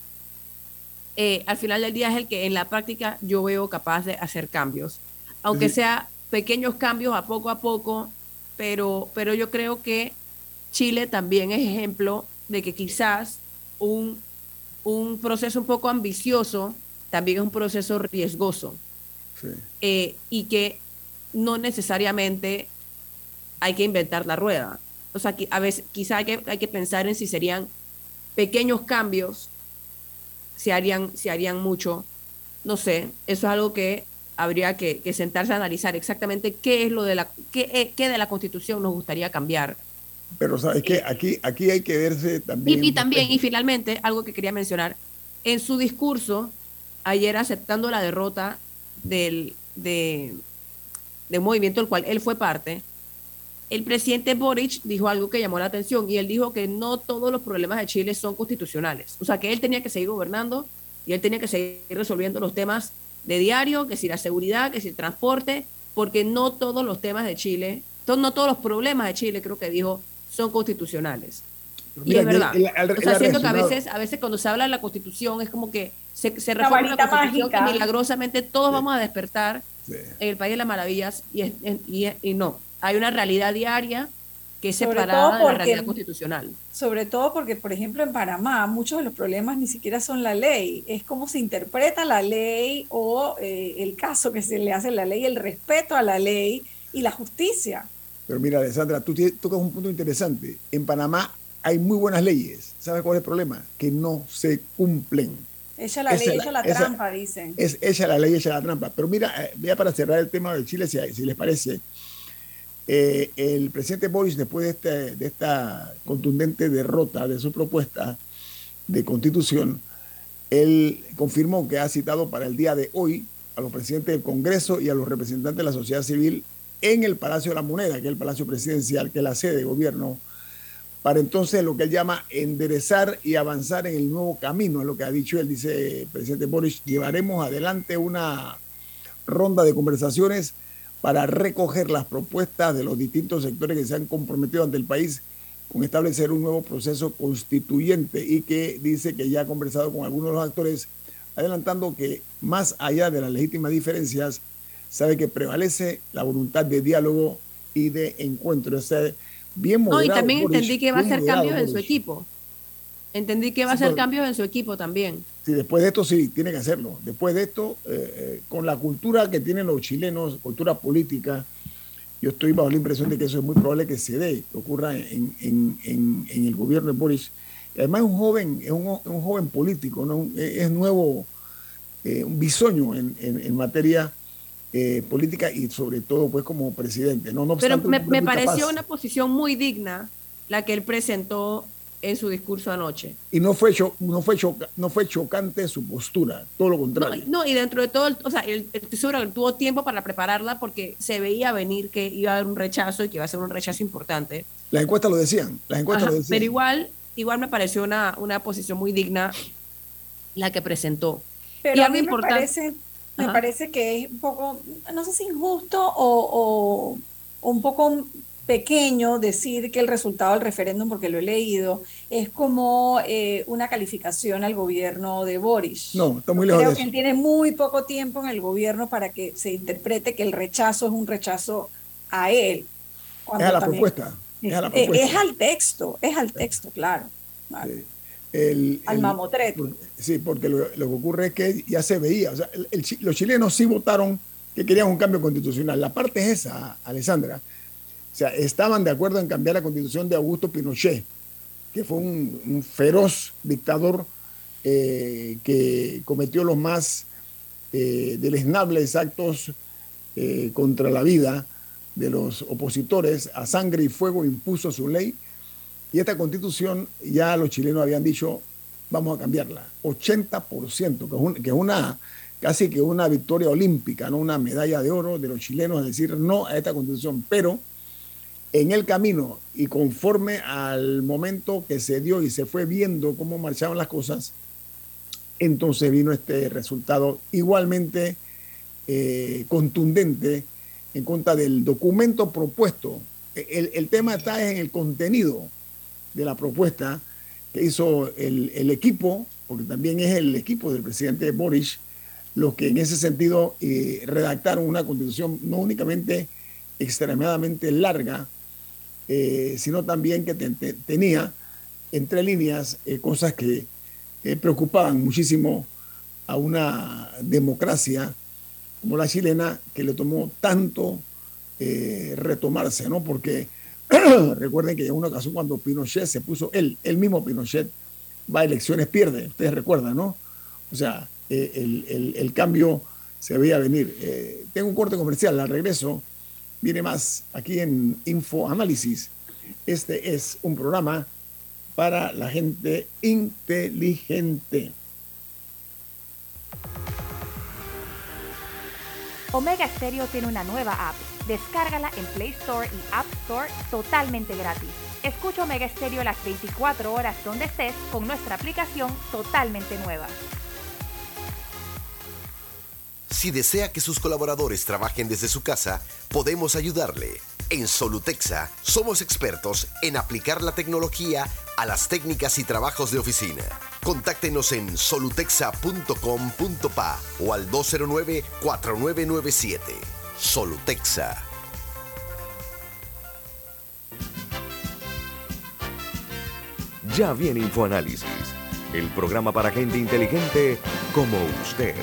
eh, al final del día es el que en la práctica yo veo capaz de hacer cambios, aunque sea pequeños cambios a poco a poco, pero, pero yo creo que Chile también es ejemplo de que quizás un, un proceso un poco ambicioso también es un proceso riesgoso. Eh, y que no necesariamente hay que inventar la rueda. O sea, a veces quizá hay que, hay que pensar en si serían pequeños cambios, si harían, si harían mucho. No sé, eso es algo que habría que, sentarse a analizar exactamente qué es lo de la qué, eh, qué de la Constitución nos gustaría cambiar. Pero sabes que aquí aquí hay que verse también. y también y finalmente algo que quería mencionar en su discurso ayer aceptando la derrota del, de, movimiento del cual él fue parte, el presidente Boric dijo algo que llamó la atención y él dijo que no todos los problemas de Chile son constitucionales. O sea, que él tenía que seguir gobernando y él tenía que seguir resolviendo los temas de diario, que si la seguridad, que si el transporte, porque no todos los temas de Chile, no todos los problemas de Chile, creo que dijo, son constitucionales. Y es verdad. o sea, siento que a veces, a veces cuando se habla de la constitución es como que se, se reforma la constitución y milagrosamente todos vamos a despertar en el país de las maravillas y, y, y, no, hay una realidad diaria que es separada de la realidad constitucional. Sobre todo porque, por ejemplo, en Panamá muchos de los problemas ni siquiera son la ley, es cómo se interpreta la ley o eh, el caso que se le hace a la ley, el respeto a la ley y la justicia. Pero mira, Alessandra, tú tocas un punto interesante. En Panamá hay muy buenas leyes. ¿Sabes cuál es el problema? Que no se cumplen. Echa la ley, echa la trampa, dicen. Es echa la ley, echa la trampa. Pero mira, eh, ya para cerrar el tema de Chile, si, si les parece, eh, el presidente Boris, después de, este, de esta contundente derrota de su propuesta de constitución, él confirmó que ha citado para el día de hoy a los presidentes del Congreso y a los representantes de la sociedad civil en el Palacio de la Moneda, que es el Palacio Presidencial, que es la sede de gobierno, para entonces lo que él llama enderezar y avanzar en el nuevo camino, es lo que ha dicho él, dice el presidente Boris, llevaremos adelante una ronda de conversaciones para recoger las propuestas de los distintos sectores que se han comprometido ante el país con establecer un nuevo proceso constituyente y que dice que ya ha conversado con algunos de los actores, adelantando que más allá de las legítimas diferencias, sabe que prevalece la voluntad de diálogo y de encuentro. O bien moderado, No, y también entendí que va a hacer cambios en su equipo. Entendí que va a hacer cambios en su equipo también. Sí, después de esto sí, tiene que hacerlo. Después de esto, eh, eh, con la cultura que tienen los chilenos, cultura política, yo estoy bajo la impresión de que eso es muy probable que se dé, que ocurra en, el gobierno de Boris. además es un joven, es un, joven político, ¿no? es nuevo, eh, un bisoño en, materia política y sobre todo pues como presidente. No, no Pero me, me pareció una posición muy digna la que él presentó en su discurso anoche. Y no fue, no fue, no fue chocante su postura, todo lo contrario. No, y dentro de todo, o sea, el, tesoro tuvo tiempo para prepararla porque se veía venir que iba a haber un rechazo y que iba a ser un rechazo importante. Las encuestas lo decían, las encuestas lo decían. Pero igual, igual me pareció una, una posición muy digna la que presentó. Pero a mí me parece, me parece que es un poco, no sé si injusto o, o un poco pequeño decir que el resultado del referéndum, porque lo he leído, es como eh, una calificación al gobierno de Boris. No, está muy lejos. Creo que él tiene muy poco tiempo en el gobierno para que se interprete que el rechazo es un rechazo a él. Es a la propuesta. Es, al texto, es al texto, claro. Al mamotret. Sí, porque lo, que ocurre es que ya se veía, o sea, los chilenos sí votaron que querían un cambio constitucional. La parte es esa, Alessandra o sea, estaban de acuerdo en cambiar la constitución de Augusto Pinochet, que fue un, feroz dictador eh, que cometió los más eh, deleznables actos eh, contra la vida de los opositores, a sangre y fuego impuso su ley. Y esta constitución ya los chilenos habían dicho, vamos a cambiarla. 80%, que es, una casi que una victoria olímpica, ¿no? una medalla de oro de los chilenos, es decir no a esta constitución. Pero en el camino y conforme al momento que se dio y se fue viendo cómo marchaban las cosas, entonces vino este resultado igualmente eh, contundente en contra del documento propuesto. El, tema está en el contenido de la propuesta que hizo el, equipo, porque también es el equipo del presidente Boris, los que en ese sentido eh, redactaron una constitución no únicamente extremadamente larga, eh, sino también que tenía entre líneas eh, cosas que preocupaban muchísimo a una democracia como la chilena que le tomó tanto retomarse, ¿no? Porque recuerden que en una ocasión cuando Pinochet se puso, él, el mismo Pinochet, va a elecciones, pierde, ustedes recuerdan, ¿no? O sea, el, el, cambio se veía venir. tengo un corte comercial, al regreso viene más aquí en Info Análisis. Este es un programa para la gente inteligente. Omega Stereo tiene una nueva app. Descárgala en Play Store y App Totalmente gratis. Escucha Omega Stereo las 24 horas donde estés con nuestra aplicación totalmente nueva. Si desea que sus colaboradores trabajen desde su casa, podemos ayudarle. En Solutexa somos expertos en aplicar la tecnología a las técnicas y trabajos de oficina. Contáctenos en solutexa.com.pa o al 209-4997. Solutexa. Ya viene InfoAnálisis, el programa para gente inteligente como usted.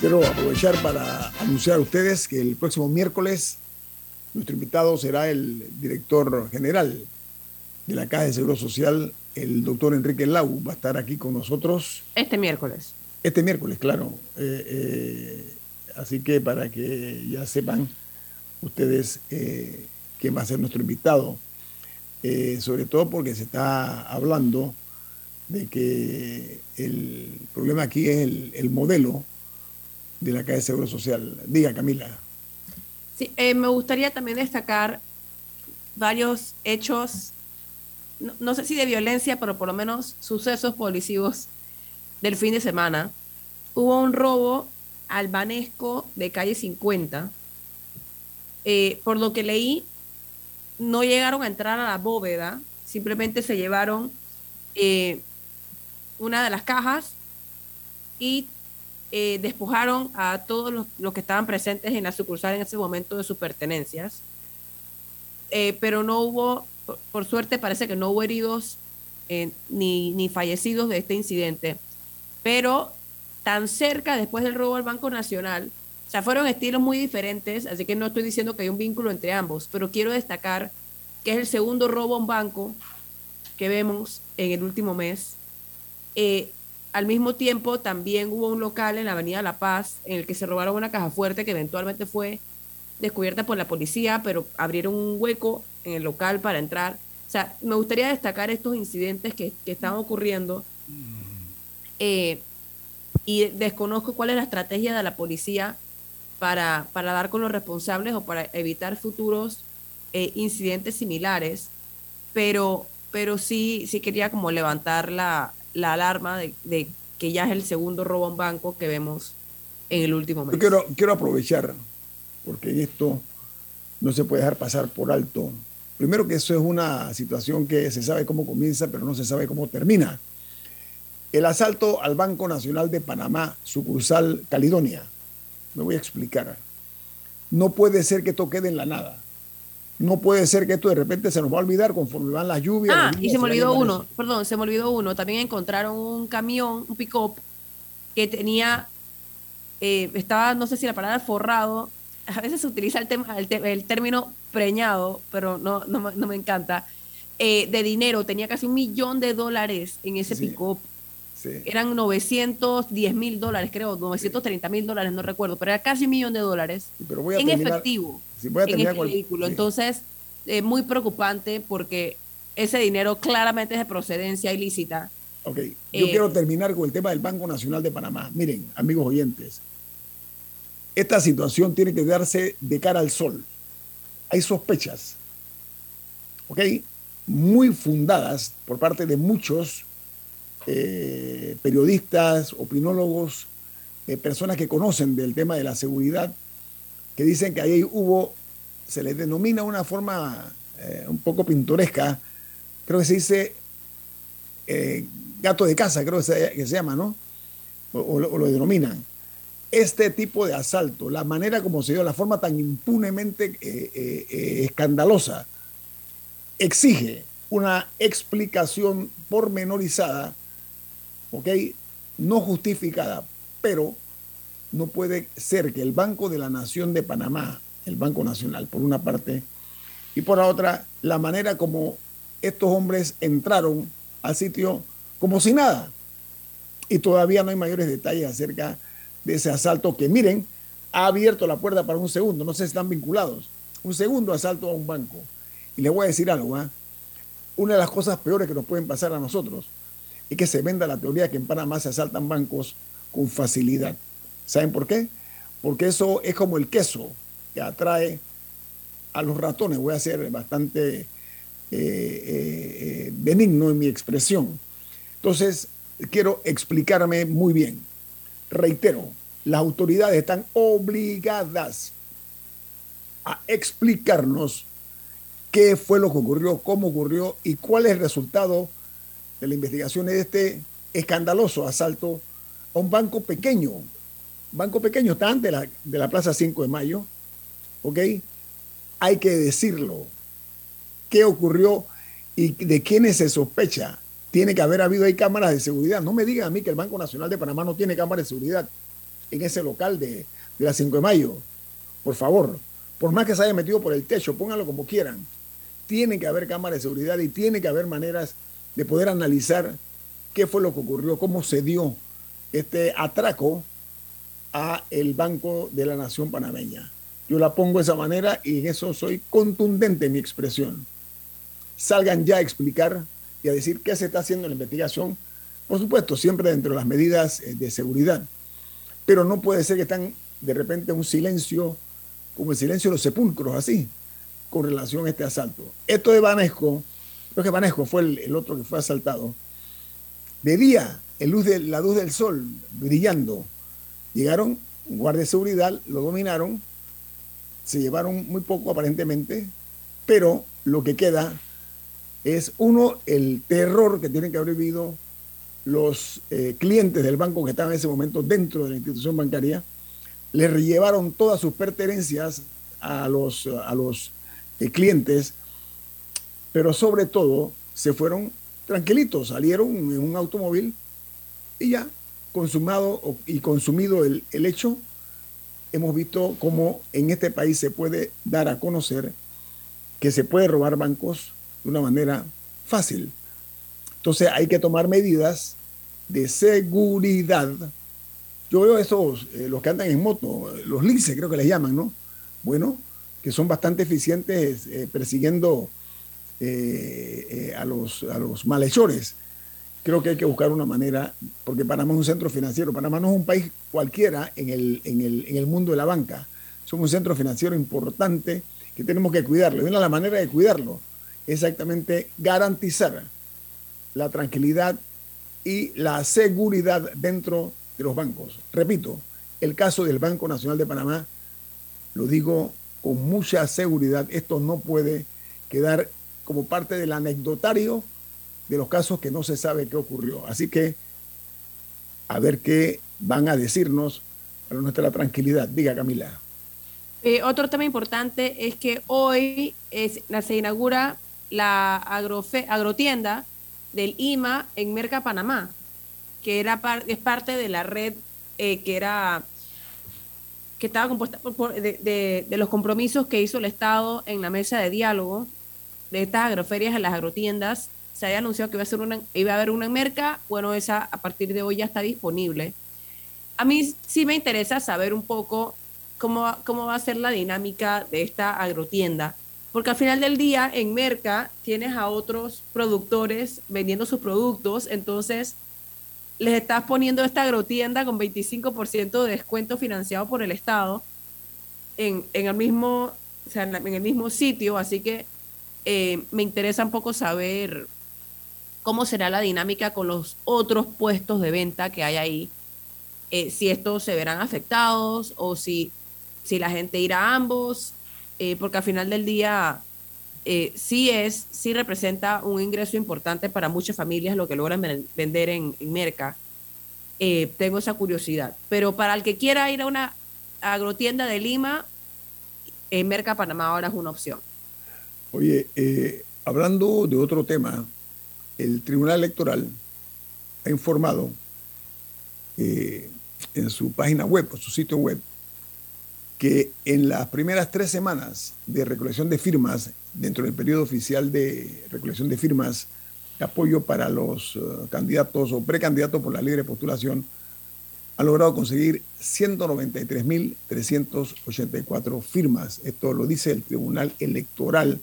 Quiero aprovechar para anunciar a ustedes que el próximo miércoles Nuestro invitado será el director general de la Caja de Seguro Social, el doctor Enrique Lau. Va a estar aquí con nosotros. Este miércoles. Este miércoles, claro. Eh, eh, así que para que ya sepan ustedes eh, quién va a ser nuestro invitado. sobre todo porque se está hablando de que el problema aquí es el, modelo de la Caja de Seguro Social. Diga, Camila. Sí, me gustaría también destacar varios hechos, no, no, sé si de violencia, pero por lo menos sucesos policivos del fin de semana, hubo un robo albanesco de calle 50. Eh, por lo que leí, no llegaron a entrar a la bóveda, simplemente se llevaron eh, una de las cajas y eh, despojaron a todos los, que estaban presentes en la sucursal en ese momento de sus pertenencias. pero no hubo, por, suerte parece que no hubo heridos ni, ni fallecidos de este incidente pero tan cerca después del robo al Banco Nacional. O sea, fueron estilos muy diferentes, así que no estoy diciendo que hay un vínculo entre ambos, pero quiero destacar que es el segundo robo a un banco que vemos en el último mes. Eh, al mismo tiempo, también hubo un local en la Avenida La Paz en el que se robaron una caja fuerte que eventualmente fue descubierta por la policía, pero abrieron un hueco en el local para entrar. O sea, me gustaría destacar estos incidentes que, que están ocurriendo eh, y desconozco cuál es la estrategia de la policía para, para dar con los responsables o para evitar futuros eh, incidentes similares, pero, pero sí, sí quería como levantar la, la alarma de, que ya es el segundo robo a un banco que vemos en el último mes. Yo quiero, quiero aprovechar, porque esto no se puede dejar pasar por alto. Primero que eso es una situación que se sabe cómo comienza, pero no se sabe cómo termina. El asalto al Banco Nacional de Panamá, sucursal Caledonia. Me voy a explicar. No puede ser que esto quede en la nada. No puede ser que esto de repente se nos va a olvidar conforme van las lluvias. Ah, y se me olvidó uno, perdón, se me olvidó uno. También encontraron un camión, un pick-up, que tenía, eh, estaba, no sé si la palabra forrado, a veces se utiliza el, tema, el, término preñado, pero no, no, me encanta, eh, de dinero. Tenía casi un millón de dólares en ese pick-up. Eran 910 mil dólares, creo, 930 mil dólares, no recuerdo, pero era casi un millón de dólares en efectivo en ese vehículo. Entonces, eh, muy preocupante porque ese dinero claramente es de procedencia ilícita. Ok, yo eh, quiero terminar con el tema del Banco Nacional de Panamá. Miren, amigos oyentes, esta situación tiene que darse de cara al sol. Hay sospechas, ok, muy fundadas por parte de muchos eh, periodistas, opinólogos, eh, personas que conocen del tema de la seguridad, que dicen que ahí hubo, se le denomina una forma eh, un poco pintoresca, creo que se dice gato de casa, creo que se, llama, ¿no? O, lo denominan. Este tipo de asalto, la manera como se dio, la forma tan impunemente escandalosa, exige una explicación pormenorizada ¿ok? No justificada, pero no puede ser que el Banco de la Nación de Panamá, el Banco Nacional, por una parte, y por la otra, la manera como estos hombres entraron al sitio como si nada. Y todavía no hay mayores detalles acerca de ese asalto que, miren, ha abierto la puerta para un segundo, no sé si están vinculados, un segundo asalto a un banco. Y les voy a decir algo, ¿ah? una de las cosas peores que nos pueden pasar a nosotros y que se venda la teoría que en Panamá se asaltan bancos con facilidad. ¿Saben por qué? Porque eso es como el queso que atrae a los ratones. Voy a ser bastante eh, eh, eh, benigno en mi expresión. Entonces, quiero explicarme muy bien. Reitero, las autoridades están obligadas a explicarnos qué fue lo que ocurrió, cómo ocurrió y cuál es el resultado de la investigación de este escandaloso asalto a un banco pequeño. Banco pequeño está de la, de la Plaza 5 de Mayo. ¿Ok? Hay que decirlo. ¿Qué ocurrió y de quiénes se sospecha? Tiene que haber habido cámaras de seguridad. No me digan a mí que el Banco Nacional de Panamá no tiene cámaras de seguridad en ese local de, de la 5 de Mayo. Por favor. por más que se haya metido por el techo, pónganlo como quieran, tiene que haber cámaras de seguridad y tiene que haber maneras de poder analizar qué fue lo que ocurrió, cómo se dio este atraco a el Banco de la Nación Panameña. Yo la pongo de esa manera y en eso soy contundente en mi expresión. Salgan ya a explicar y a decir qué se está haciendo en la investigación, por supuesto, siempre dentro de las medidas eh, de seguridad. Pero no puede ser que están de repente un silencio, como el silencio de los sepulcros, así, con relación a este asalto. Esto de Vanesco, creo que Vanesco fue el, otro que fue asaltado, de día, en luz de, la luz del sol, brillando, llegaron un guardia de seguridad, lo dominaron, se llevaron muy poco aparentemente, pero lo que queda es uno, el terror que tienen que haber vivido los eh, clientes del banco que estaban en ese momento dentro de la institución bancaria, les llevaron todas sus pertenencias a los, a los eh, clientes, pero sobre todo se fueron tranquilitos, salieron en un automóvil y ya, consumado y consumido el, el hecho, hemos visto cómo en este país se puede dar a conocer que se puede robar bancos de una manera fácil. Entonces hay que tomar medidas de seguridad. Yo veo esos, eh, los que andan en moto, los lince creo que les llaman, ¿no? Bueno, que son bastante eficientes eh, persiguiendo eh, a, los, a los malhechores. Creo que hay que buscar una manera, porque Panamá es un centro financiero, Panamá no es un país cualquiera en el, en el, en el mundo de la banca. Somos un centro financiero importante que tenemos que cuidarlo. Y una de las maneras de cuidarlo exactamente garantizar la tranquilidad y la seguridad dentro de los bancos. Repito, el caso del Banco Nacional de Panamá, lo digo con mucha seguridad, esto no puede quedar como parte del anecdotario de los casos que no se sabe qué ocurrió. Así que a ver qué van a decirnos para nuestra tranquilidad. Diga Camila. Eh, otro tema importante es que hoy se inaugura la agrotienda del IMA en Merca Panamá, que era es parte de la red eh, que era que estaba compuesta de, los compromisos que hizo el Estado en la mesa de diálogo de estas agroferias en las agrotiendas. Se había anunciado que iba a, ser una, iba a haber una en Merca, bueno, esa a partir de hoy ya está disponible. A mí sí me interesa saber un poco cómo, cómo va a ser la dinámica de esta agrotienda porque al final del día en Merca tienes a otros productores vendiendo sus productos, entonces les estás poniendo esta agrotienda con 25% de descuento financiado por el Estado en, el, mismo, en el mismo sitio, así que eh, me interesa un poco saber cómo será la dinámica con los otros puestos de venta que hay ahí, eh, si estos se verán afectados o si, si la gente irá a ambos, eh, porque al final del día eh, sí es, sí representa un ingreso importante para muchas familias lo que logran vender en, Merca. Tengo esa curiosidad. Pero para el que quiera ir a una agrotienda de Lima, en Merca Panamá ahora es una opción. Oye, hablando de otro tema, el Tribunal Electoral ha informado en su página web, o su sitio web, que en las primeras tres semanas de recolección de firmas, dentro del periodo oficial de recolección de firmas de apoyo para los eh, candidatos o precandidatos por la libre postulación, ha logrado conseguir 193.384 firmas. Esto lo dice el Tribunal Electoral.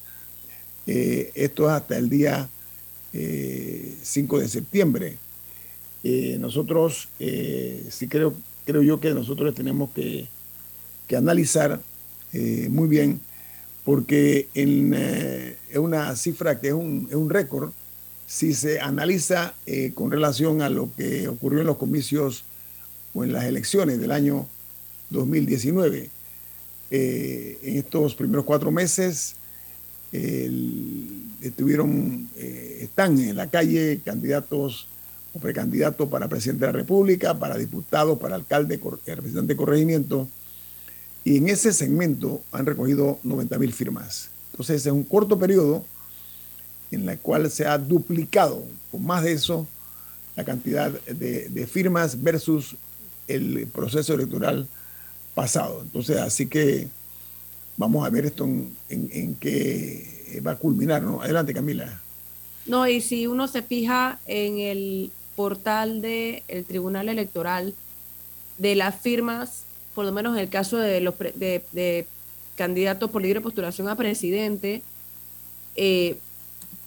Eh, esto es hasta el día 5 eh, de septiembre. nosotros, sí creo, creo yo que nosotros tenemos que que analizar eh, muy bien, porque eh, es una cifra que es un, un récord si se analiza eh, con relación a lo que ocurrió en los comicios o en las elecciones del año 2019. en estos primeros cuatro meses estuvieron, están en la calle candidatos o precandidatos para presidente de la República, para diputado, para alcalde, representante de corregimiento, y en ese segmento han recogido 90 mil firmas. Entonces es un corto periodo en el cual se ha duplicado con más de eso la cantidad de, firmas versus el proceso electoral pasado. Entonces, así que vamos a ver esto en, en, qué va a culminar. ¿no? Adelante, Camila. No, y si uno se fija en el portal del Tribunal Electoral de las firmas, por lo menos en el caso de los de, candidatos por libre postulación a presidente, eh,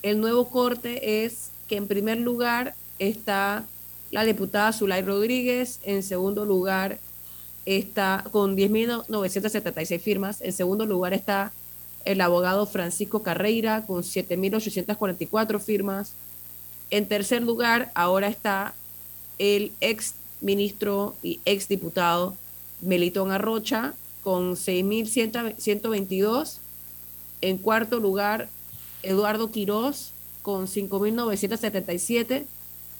el nuevo corte es que en primer lugar está la diputada Zulay Rodríguez, en segundo lugar está con 10.976 firmas, en segundo lugar está el abogado Francisco Carreira con 7.844 firmas, en tercer lugar ahora está el ex ministro y ex diputado Melitón Arrocha con 6.122, en cuarto lugar Eduardo Quirós con 5.977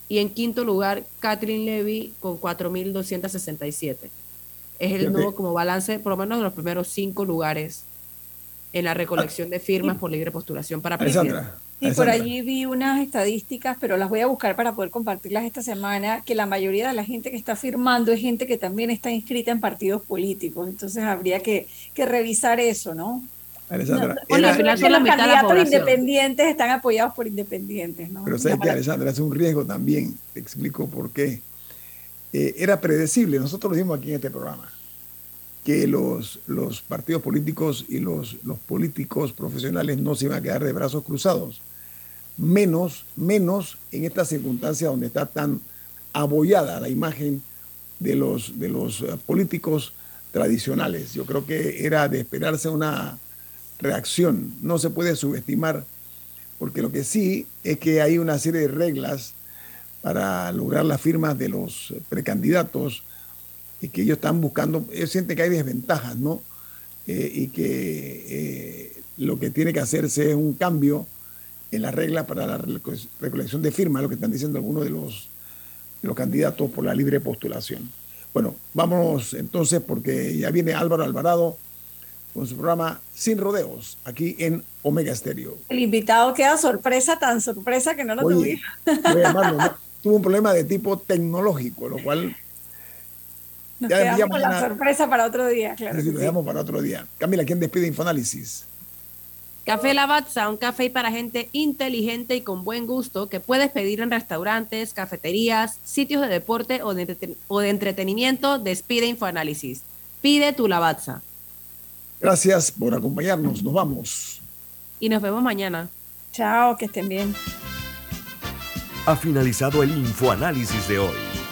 y en quinto lugar Catherine Levy con 4.267. Es el nuevo como balance, por lo menos de los primeros cinco lugares en la recolección de firmas por libre postulación para presidente. Y por allí vi unas estadísticas, pero las voy a buscar para poder compartirlas esta semana, que la mayoría de la gente que está firmando es gente que también está inscrita en partidos políticos. Entonces habría que, que revisar eso, ¿no? Alessandra. bueno, al final son los candidatos independientes están apoyados por independientes, ¿no? Pero sabes que Alessandra es un riesgo también, te explico por qué. Eh, era predecible, nosotros lo dijimos aquí en este programa, que los, los partidos políticos y los, los políticos profesionales no se iban a quedar de brazos cruzados. Menos, menos en esta circunstancia donde está tan abollada la imagen de los, de los eh, políticos tradicionales. Yo creo que era de esperarse una reacción. No se puede subestimar, porque lo que sí es que hay una serie de reglas para lograr las firmas de los precandidatos y que ellos están buscando, ellos sienten que hay desventajas, ¿no? Eh, y que eh, lo que tiene que hacerse es un cambio en las reglas para la recolección de firmas, lo que están diciendo algunos de los, de los candidatos por la libre postulación. Bueno, vamos entonces porque ya viene Álvaro Alvarado con su programa Sin Rodeos, aquí en Omega Estéreo. El invitado queda sorpresa, tan sorpresa que no lo tuvimos. Tuvo un problema de tipo tecnológico, lo cual... Nos ya quedamos la sorpresa para otro día, claro. Sí, lo dejamos para otro día. Camila, ¿quién despide Infoanálisis? Café Lavazza, un café para gente inteligente y con buen gusto que puedes pedir en restaurantes, cafeterías, sitios de deporte o de, o de entretenimiento. Despide Infoanálisis. Pide tu Lavazza. Gracias por acompañarnos. Nos vamos. Y nos vemos mañana. Chao, que estén bien. Ha finalizado el infoanálisis de hoy.